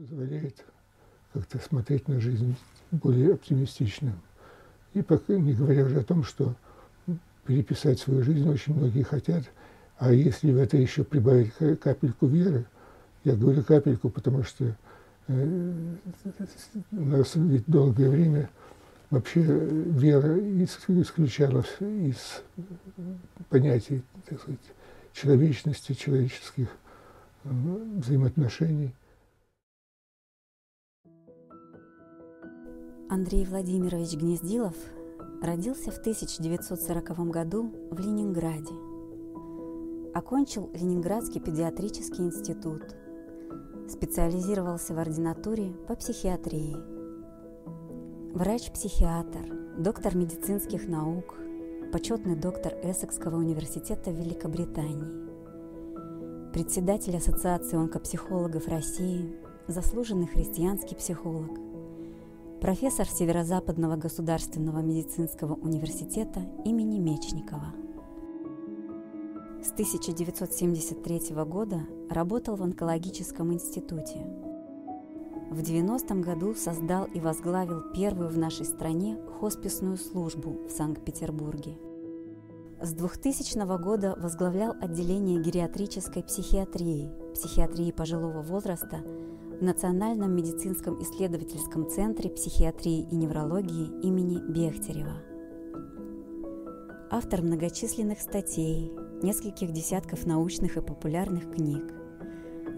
позволяет как-то смотреть на жизнь более оптимистично. И пока, не говоря уже о том, что переписать свою жизнь очень многие хотят, а если в это еще прибавить капельку веры, я говорю капельку, потому что э, у нас ведь долгое время вообще вера исключалась из понятий так сказать, человечности, человеческих э, взаимоотношений. Андрей Владимирович Гнездилов родился в 1940 году в Ленинграде. Окончил Ленинградский педиатрический институт. Специализировался в ординатуре по психиатрии. Врач-психиатр, доктор медицинских наук, почетный доктор Эссекского университета Великобритании, председатель Ассоциации онкопсихологов России, заслуженный христианский психолог – профессор Северо-Западного государственного медицинского университета имени Мечникова. С 1973 года работал в онкологическом институте. В 90-м году создал и возглавил первую в нашей стране хосписную службу в Санкт-Петербурге. С 2000 года возглавлял отделение гериатрической психиатрии, психиатрии пожилого возраста в Национальном медицинском исследовательском центре психиатрии и неврологии имени Бехтерева. Автор многочисленных статей, нескольких десятков научных и популярных книг,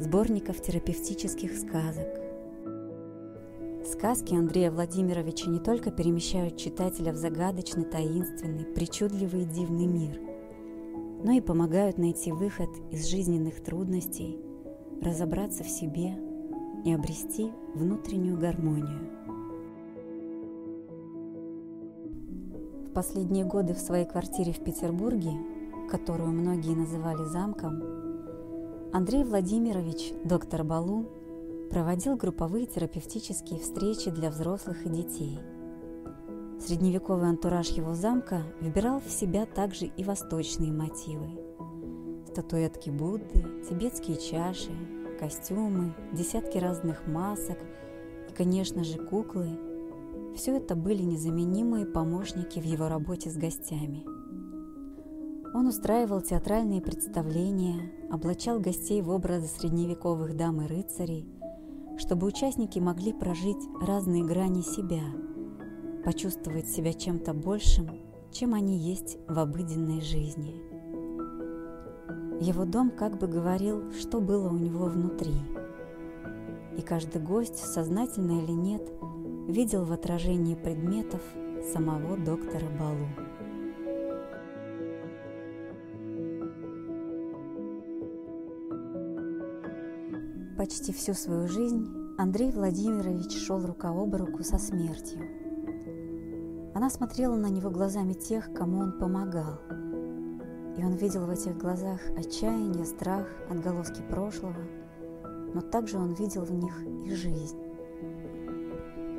сборников терапевтических сказок. Сказки Андрея Владимировича не только перемещают читателя в загадочный, таинственный, причудливый и дивный мир, но и помогают найти выход из жизненных трудностей, разобраться в себе – и обрести внутреннюю гармонию. В последние годы в своей квартире в Петербурге, которую многие называли замком, Андрей Владимирович, доктор Балу, проводил групповые терапевтические встречи для взрослых и детей. Средневековый антураж его замка вбирал в себя также и восточные мотивы. Статуэтки Будды, тибетские чаши, костюмы, десятки разных масок и, конечно же, куклы – все это были незаменимые помощники в его работе с гостями. Он устраивал театральные представления, облачал гостей в образы средневековых дам и рыцарей, чтобы участники могли прожить разные грани себя, почувствовать себя чем-то большим, чем они есть в обыденной жизни – его дом как бы говорил, что было у него внутри. И каждый гость, сознательно или нет, видел в отражении предметов самого доктора Балу. Почти всю свою жизнь Андрей Владимирович шел рука об руку со смертью. Она смотрела на него глазами тех, кому он помогал – и он видел в этих глазах отчаяние, страх, отголоски прошлого, но также он видел в них и жизнь.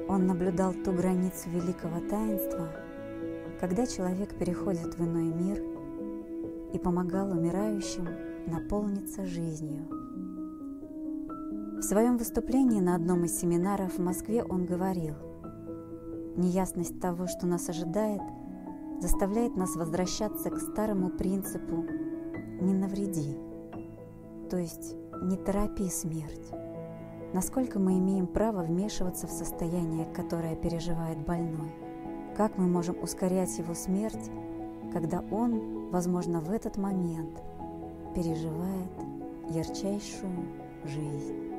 Он наблюдал ту границу великого таинства, когда человек переходит в иной мир и помогал умирающим наполниться жизнью. В своем выступлении на одном из семинаров в Москве он говорил, «Неясность того, что нас ожидает – заставляет нас возвращаться к старому принципу «не навреди», то есть «не торопи смерть». Насколько мы имеем право вмешиваться в состояние, которое переживает больной? Как мы можем ускорять его смерть, когда он, возможно, в этот момент переживает ярчайшую жизнь?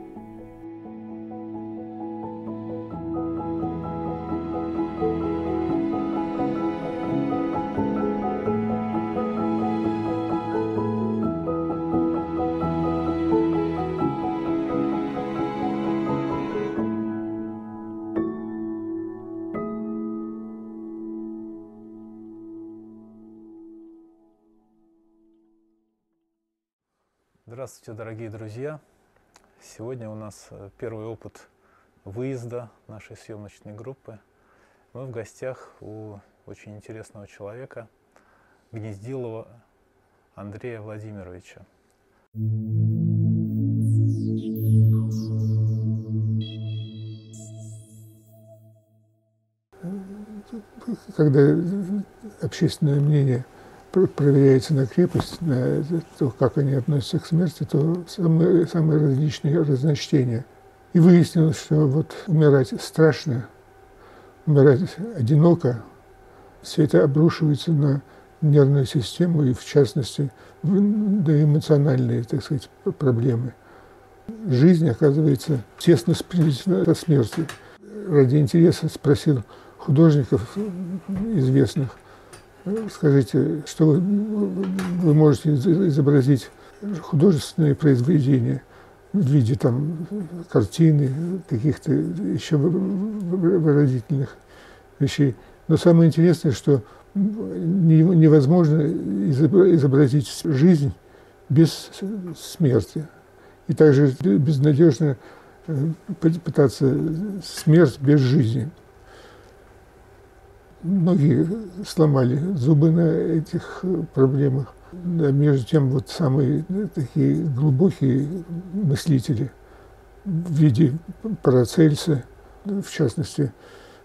Здравствуйте, дорогие друзья! Сегодня у нас э, первый опыт выезда нашей съемочной группы. Мы в гостях у очень интересного человека, Гнездилова Андрея Владимировича. Когда общественное мнение – проверяется на крепость, на то, как они относятся к смерти, то самые, самые различные разночтения. И выяснилось, что вот умирать страшно, умирать одиноко, все это обрушивается на нервную систему и, в частности, на эмоциональные, так сказать, проблемы. Жизнь, оказывается, тесно сплетена со смертью. Ради интереса спросил художников известных, скажите, что вы, вы можете изобразить художественные произведения в виде там картины, каких-то еще выразительных вещей. Но самое интересное, что невозможно изобразить жизнь без смерти. И также безнадежно э, пытаться смерть без жизни. Многие сломали зубы на этих проблемах. А между тем, вот самые такие глубокие мыслители в виде Парацельса, в частности,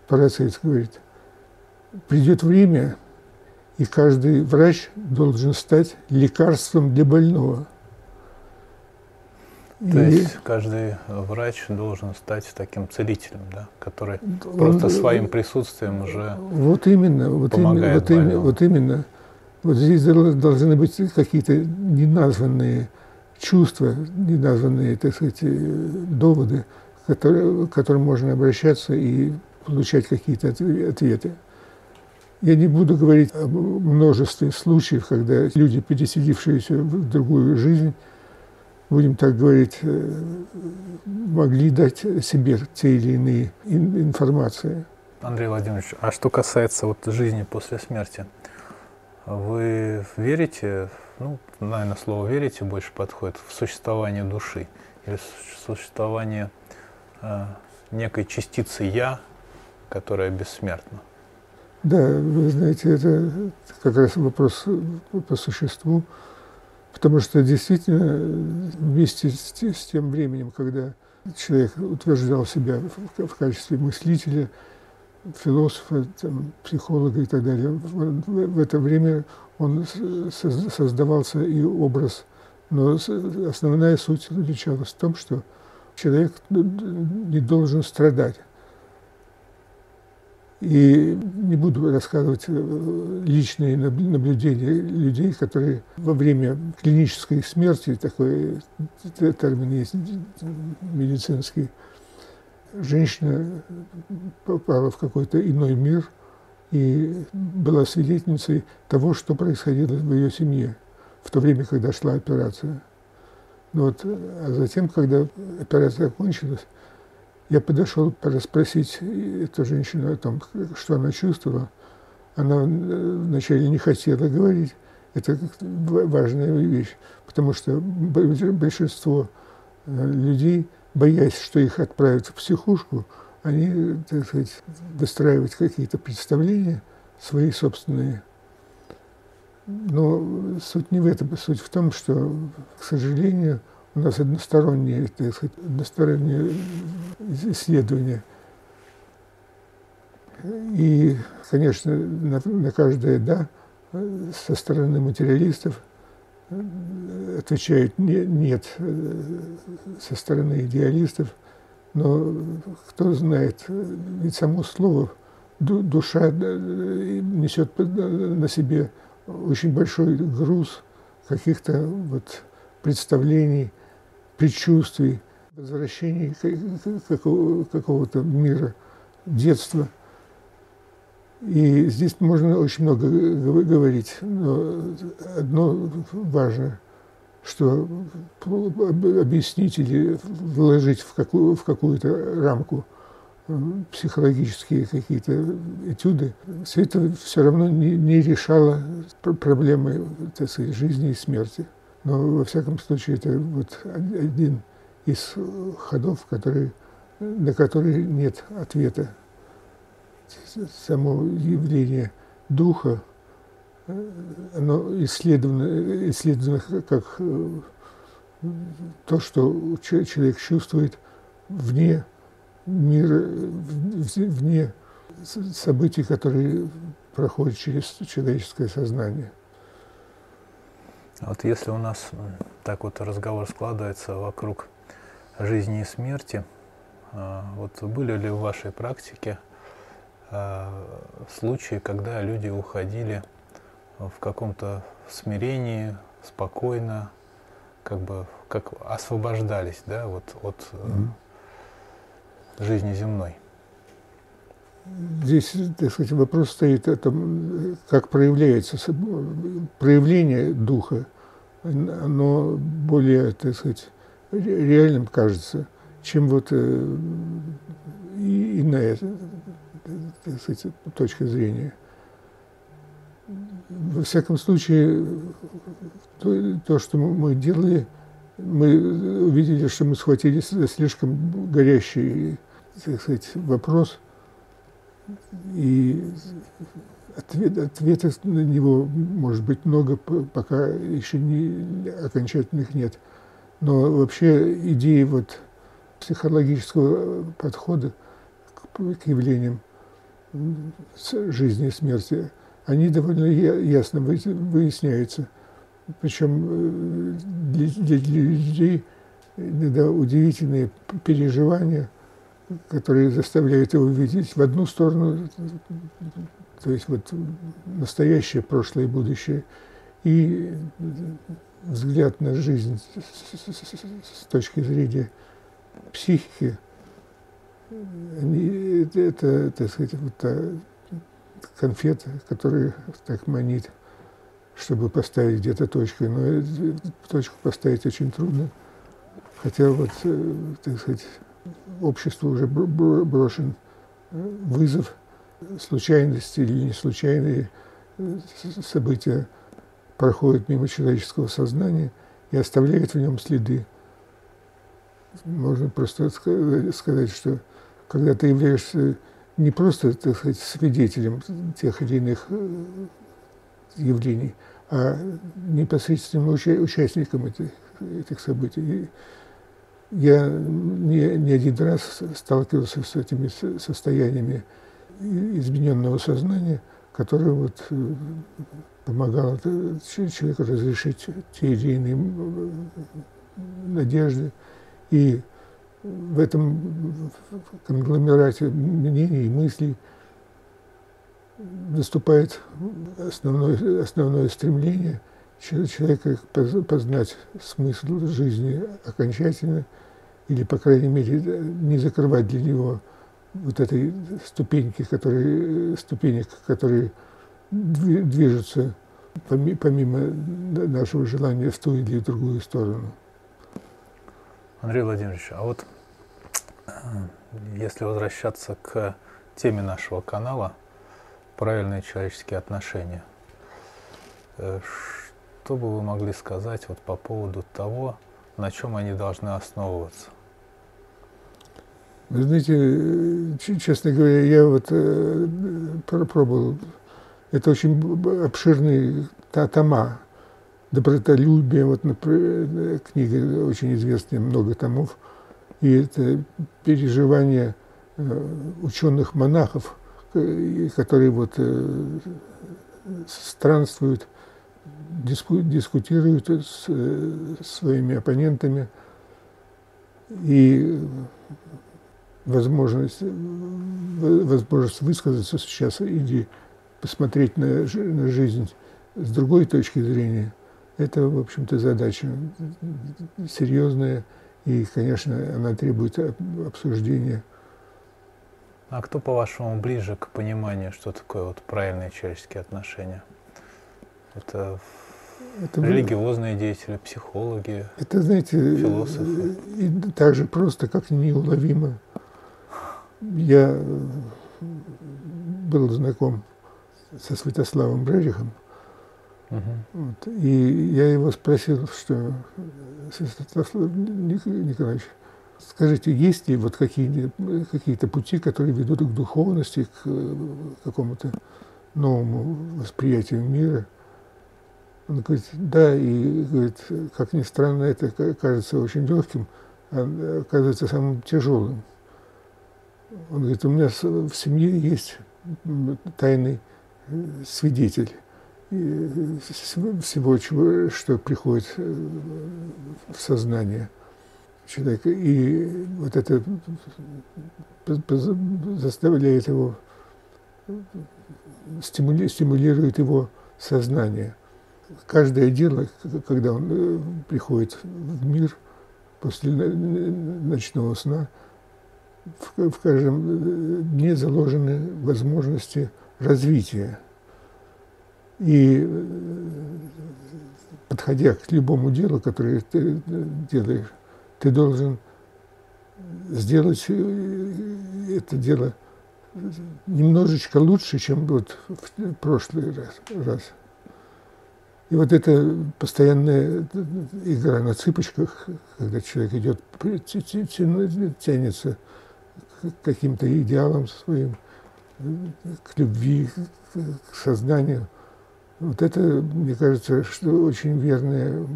Парацельс говорит – придет время, и каждый врач должен стать лекарством для больного. То и... есть каждый врач должен стать таким целителем, да, который он, просто своим присутствием уже вот именно, вот помогает именно, вот, именно, вот именно. Вот здесь должны быть какие-то неназванные чувства, неназванные, так сказать, доводы, которые, к которым можно обращаться и получать какие-то ответы. Я не буду говорить о множестве случаев, когда люди, переселившиеся в другую жизнь, будем так говорить, э, могли дать себе те или иные информации. Андрей Владимирович, а что касается вот жизни после смерти, вы верите, ну, наверное, слово «верите» больше подходит, в существование души или в существование э, некой частицы «я», которая бессмертна? Да, вы знаете, это как раз вопрос по существу, потому что действительно вместе с, тем временем, когда человек утверждал себя в, качестве мыслителя, философа, там, психолога и так далее, в это время он создавался и образ, но основная суть заключалась в том, что человек не должен страдать. И не буду рассказывать э, личные наблюдения людей, которые во время клинической смерти, такой термин есть медицинский, женщина попала в какой-то иной мир и была свидетельницей того, что происходило в ее семье в то время, когда шла операция. Ну вот, а затем, когда операция окончилась, я подошел расспросить эту женщину о том, что она чувствовала. Она вначале не хотела говорить. Это важная вещь, потому что большинство э, людей, боясь, что их отправят в психушку, они, так сказать, выстраивают какие-то представления свои собственные. Но суть не в этом. Суть в том, что, к сожалению, у нас односторонние, так сказать, односторонние исследования. И, конечно, на, на каждое «да» со стороны материалистов отвечают не, «нет» со стороны идеалистов. Но кто знает, ведь само слово душа несет на себе очень большой груз каких-то вот представлений, предчувствий, возвращения какого-то мира детства. И здесь можно очень много говорить, но одно важно, что объяснить или вложить в, какую, в какую-то рамку психологические какие-то этюды, все это все равно не, не решало проблемы так сказать, жизни и смерти. Но, во всяком случае, это вот один из ходов, который, на который нет ответа. Само явление духа, оно исследовано, исследовано как то, что человек чувствует вне мира, вне событий, которые проходят через человеческое сознание. Вот если у нас так вот разговор складывается вокруг жизни и смерти, а, вот были ли в вашей практике а, случаи, когда люди уходили в каком-то смирении, спокойно, как бы как освобождались, да, вот от mm-hmm. жизни земной? Здесь, так сказать, вопрос стоит о том, как проявляется проявление духа. Оно более, так сказать, реальным кажется, чем вот э, иная, так сказать, точка зрения. Во всяком случае, то, то, что мы делали, мы увидели, что мы схватились за слишком горящий, так сказать, вопрос – и ответ, ответов на него может быть много, пока еще не, окончательных нет. Но вообще идеи вот психологического подхода к, к явлениям жизни и смерти, они довольно ясно выясняются. Причем э, для, для людей иногда удивительные переживания – которые заставляют его видеть в одну сторону, то есть вот настоящее, прошлое и будущее, и взгляд на жизнь с, точки зрения психики, это, так сказать, вот та конфета, которая так манит, чтобы поставить где-то точку. Но точку поставить очень трудно. Хотя вот, э, так сказать, обществу уже брошен э, вызов случайности или не случайные э, события проходят мимо человеческого сознания и оставляют в нем следы. Можно просто сказать, что когда ты являешься не просто, так сказать, свидетелем тех или иных э, явлений, а непосредственным участником этих, этих событий. Я не, не один раз сталкивался с этими состояниями измененного сознания, которое вот э, помогало человеку разрешить те или иные надежды. И в этом конгломерате мнений и мыслей наступает основное, основное стремление человека познать смысл жизни окончательно – или, по крайней мере, не закрывать для него вот этой ступеньки, которые, ступенек, которые движутся помимо нашего желания в ту или другую сторону. Андрей Владимирович, а вот э, если возвращаться к теме нашего канала «Правильные человеческие отношения», э, что бы вы могли сказать вот по поводу того, на чем они должны основываться? Вы знаете, честно говоря, я вот э, пробовал. Это очень обширные тома. Добротолюбие, вот например, книга очень известная, много томов. И это переживание э, ученых-монахов, которые вот э, странствуют, диску, дискутируют с своими оппонентами. И возможность, возможность высказаться сейчас или посмотреть на, на жизнь с другой точки зрения, это, в общем-то, задача серьезная, и, конечно, она требует обсуждения. А кто, по-вашему, ближе к пониманию, что такое вот правильные человеческие отношения? Это, это религиозные деятели, психологи, это, знаете, философы? И так же просто, как неуловимо я был знаком со Святославом Брерихом, uh-huh. вот, и я его спросил, что Святослав Николаевич, скажите, есть ли вот какие-то какие пути, которые ведут к духовности, к какому-то новому восприятию мира? Он говорит, да, и говорит, как ни странно, это кажется очень легким, а оказывается самым тяжелым. Он говорит, у меня в семье есть тайный свидетель всего, чего, что приходит в сознание человека. И вот это заставляет его, стимулирует его сознание. Каждое дело, когда он э, приходит в мир после ночного сна, в, в каждом э, дне заложены возможности развития. И э, подходя к любому делу, которое ты делаешь, ты должен сделать это дело немножечко лучше, чем вот в прошлый раз. раз. И вот эта постоянная игра на цыпочках, когда человек идет, тянется к каким-то идеалам своим, к любви, к сознанию. Вот это, мне кажется, что очень верная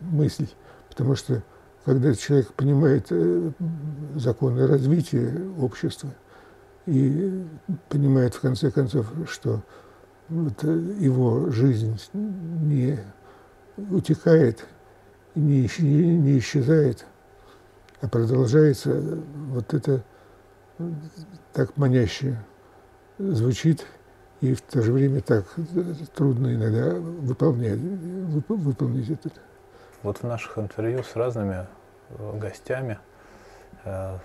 мысль, потому что когда человек понимает э, законы развития общества и понимает в конце концов, что вот э, его жизнь не утекает, не, не исчезает, а продолжается, вот это так маняще звучит и в то же время так трудно иногда выполнять, выполнить это. Вот в наших интервью с разными э, гостями э,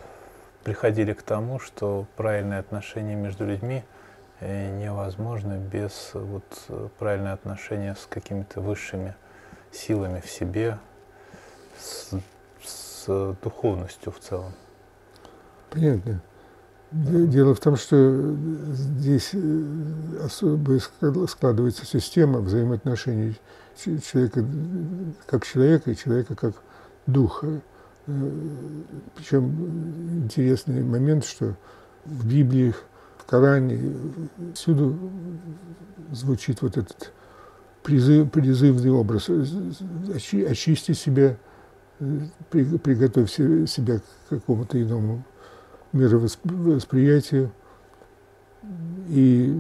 приходили к тому, что правильные отношения между людьми э, невозможно без вот, э, правильного отношения с какими-то высшими силами в себе, с, с духовностью в целом. Понятно. Дело в том, что здесь э, особо складывается система взаимоотношений человека как человека и человека как духа. Э, Причем интересный момент, что в Библии, в Коране всюду звучит вот этот призыв, призывный образ. Очи, очисти себя, приготовь себя к какому-то иному мировосприятию. И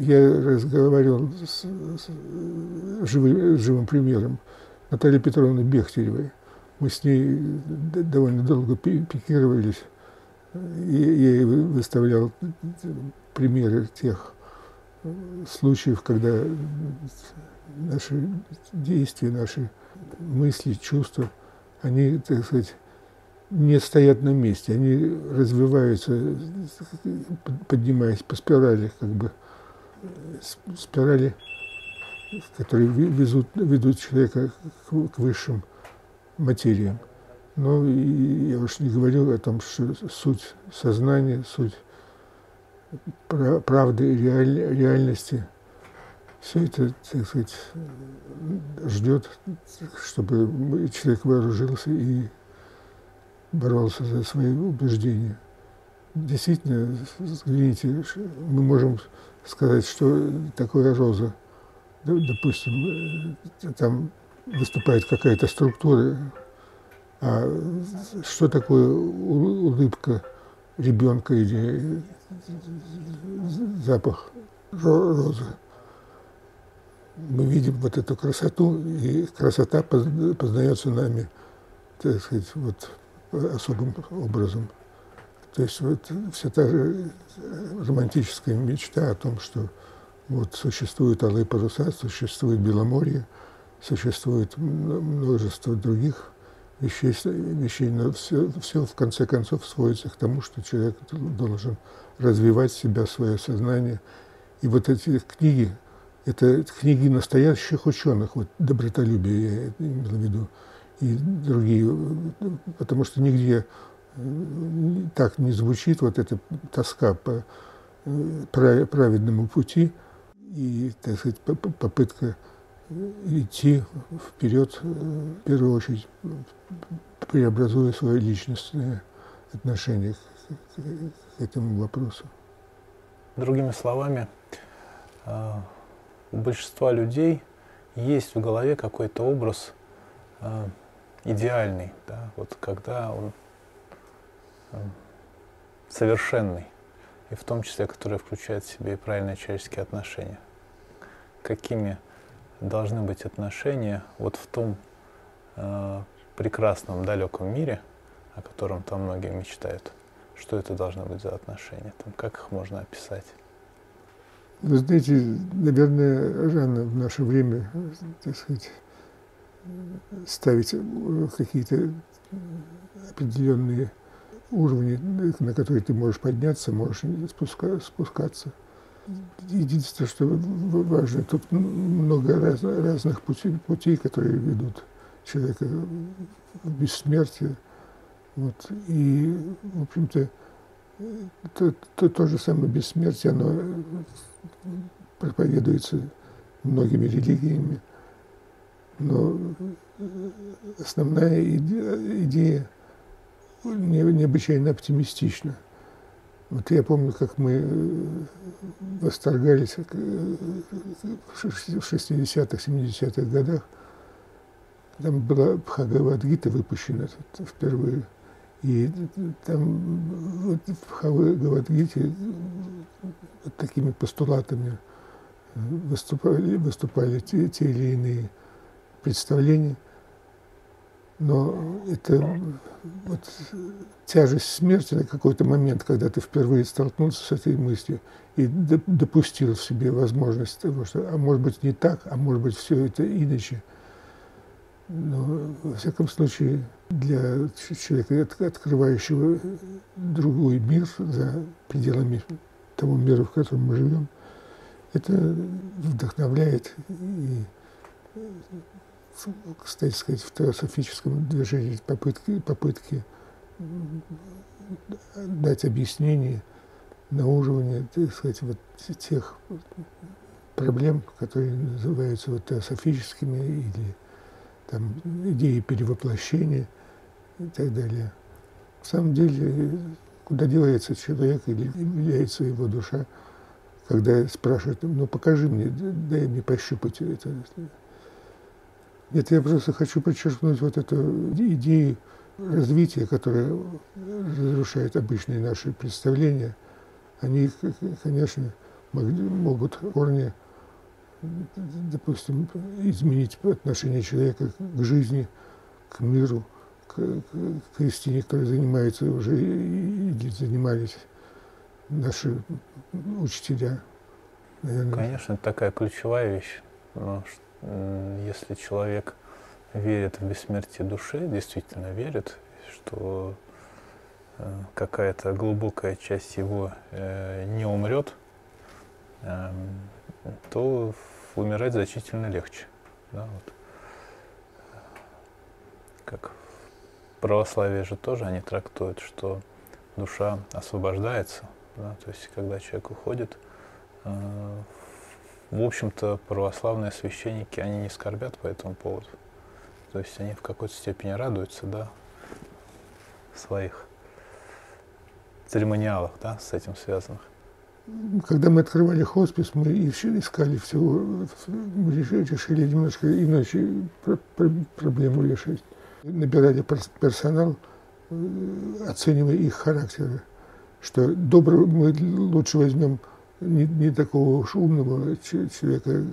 я разговаривал с, с живым, живым примером Натальей Петровной Бехтеревой. Мы с ней довольно долго пикировались. И я ей выставлял примеры тех случаев, когда наши действия, наши мысли, чувства, они, так сказать, не стоят на месте, они развиваются, поднимаясь по спирали, как бы спирали, которые везут, ведут человека к, высшим материям. Но и я уж не говорю о том, что суть сознания, суть правды, реаль, реальности, все это, так сказать, ждет, чтобы человек вооружился и боролся за свои убеждения. Действительно, взгляните, мы можем сказать, что такое роза. Допустим, э, там выступает какая-то структура, а что такое улыбка ребенка или запах розы? Мы видим вот эту красоту, и красота познается нами, так сказать, вот особым образом. То есть вот вся та же романтическая мечта о том, что вот существуют алые паруса, существует Беломорье, существует множество других вещей, вещей но все, все в конце концов сводится к тому, что человек должен развивать себя, свое сознание. И вот эти книги, это книги настоящих ученых, вот добротолюбие я имел в виду, и другие, потому что нигде э, так не звучит вот эта тоска по э, праведному пути и, так сказать, попытка идти вперед, э, в первую очередь, преобразуя свое личностное отношение к этому вопросу. Другими словами, у большинства людей есть в голове какой-то образ идеальный, да, вот когда он э, совершенный. и в том числе, которая включает в себя и правильные человеческие отношения. Какими должны быть отношения вот в том э, прекрасном далеком мире, о котором там многие мечтают? Что это должны быть за отношения? Там, как их можно описать? Вы знаете, наверное, рано в наше время, так сказать, ставить какие-то определенные уровни, на которые ты можешь подняться, можешь спуска, спускаться. Единственное, что важно, тут много раз, разных путей, путей, которые ведут человека в бессмертие. Вот. И, в общем-то, то, то, то же самое бессмертие, оно проповедуется многими религиями. Но основная идея, идея необычайно оптимистична. Вот я помню, как мы э, восторгались э, в 60-х, 70-х годах. Там была Бхагавадгита выпущена впервые. И там вот в Бхагавадгите вот такими постулатами выступали, выступали те, те или иные представления. Но это вот тяжесть смерти на какой-то момент, когда ты впервые столкнулся с этой мыслью и допустил в себе возможность того, что, а может быть, не так, а может быть, все это иначе. Но, во всяком случае, для человека, открывающего другой мир за пределами того мира, в котором мы живем, это вдохновляет и кстати сказать, в теософическом движении попытки, попытки дать объяснение, науживание, так сказать, вот тех проблем, которые называются вот теософическими или там идеи перевоплощения и так далее. На самом деле, куда девается человек или является его душа, когда спрашивают, ну покажи мне, дай мне пощупать это. Нет, я просто хочу подчеркнуть вот эту идею развития, которая разрушает обычные наши представления. Они, конечно, могут в корне, допустим, изменить отношение человека к жизни, к миру, к, к истине, которой занимаются уже или занимались наши учителя. Наверное. Конечно, это такая ключевая вещь. Потому что если человек верит в бессмертие души, действительно верит, что э, какая-то глубокая часть его э, не умрет, эм, то умирать значительно легче. Да, вот. Как в православии же тоже они трактуют, что душа освобождается, да, то есть когда человек уходит э, в общем-то, православные священники, они не скорбят по этому поводу. То есть они в какой-то степени радуются, да, своих церемониалах, да, с этим связанных. Когда мы открывали хоспис, мы искали всего, мы решили немножко иначе проблему решить. Набирали персонал, э, оценивая их характеры, что доброго мы лучше возьмем не, не такого уж умного человека,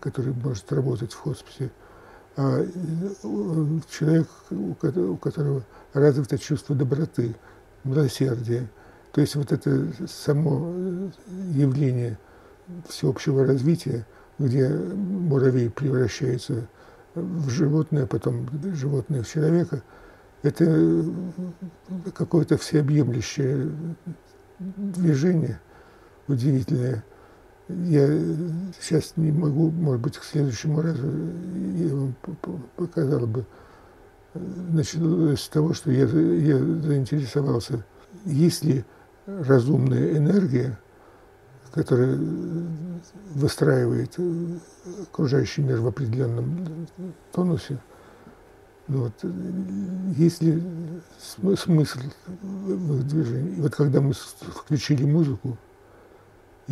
который может работать в хосписе, а человек, у которого развито чувство доброты, милосердия. То есть вот это само явление всеобщего развития, где муравей превращается в животное, потом животное в человека, это какое-то всеобъемлющее движение – удивительное. Я сейчас не могу, может быть, к следующему разу я вам показал бы. Началось с того, что я, я заинтересовался, есть ли разумная энергия, которая выстраивает окружающий мир в определенном тонусе. Ну вот, есть ли смысл в их движении? И вот когда мы включили музыку,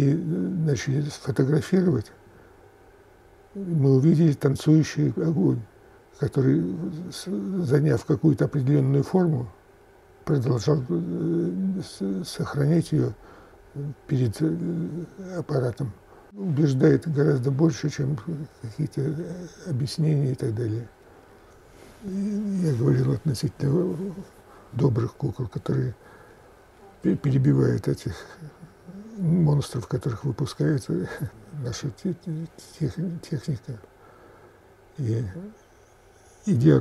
и начали фотографировать, мы увидели танцующий огонь, который, заняв какую-то определенную форму, продолжал э, сохранять ее перед э, аппаратом убеждает гораздо больше, чем какие-то объяснения и так далее. Я говорил относительно добрых кукол, которые перебивают этих монстров, которых выпускает наша техника. И идея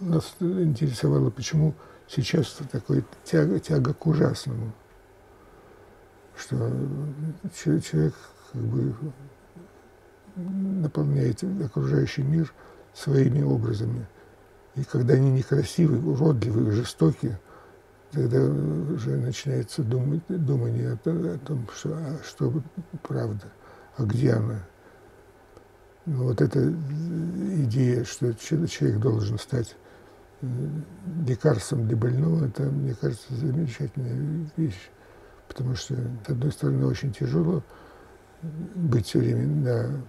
нас интересовала, почему сейчас такой тяга, тяга к ужасному, что человек как бы наполняет окружающий мир своими образами. И когда они некрасивые, уродливые, жестокие, тогда уже начинается думать, думание о, о том, что, а что правда, а где она. Ну, вот эта идея, что человек должен стать э, лекарством для больного, это, мне кажется, замечательная вещь. Потому что, с одной стороны, очень тяжело быть все время на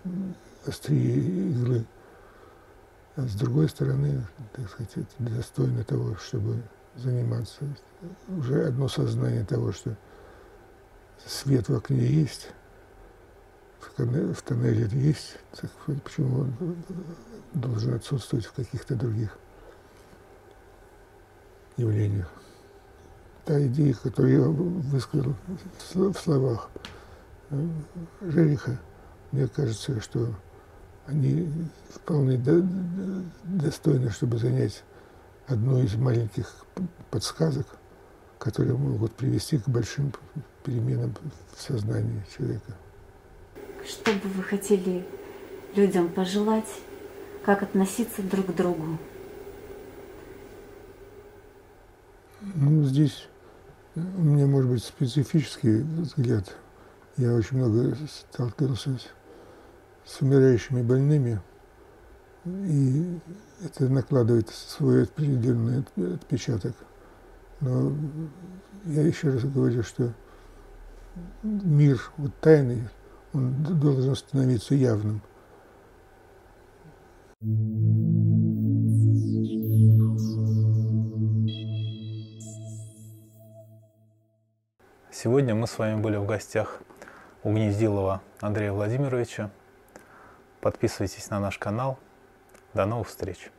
острие иглы, а с другой стороны, так сказать, это достойно того, чтобы заниматься. Уже одно сознание того, что свет в окне есть, в тоннеле есть, так почему он должен отсутствовать в каких-то других явлениях. Та идея, которую я высказал в словах э, Жериха, мне кажется, что они вполне достойны, чтобы занять одну из маленьких подсказок, которые могут привести к большим переменам в сознании человека. Что бы вы хотели людям пожелать, как относиться друг к другу? Ну, здесь у меня, может быть, специфический взгляд. Я очень много сталкивался с, с умирающими больными, и это накладывает свой определенный отпечаток. Но я еще раз говорю, что мир вот тайный, он должен становиться явным. Сегодня мы с вами были в гостях у Гнездилова Андрея Владимировича. Подписывайтесь на наш канал. До новых встреч!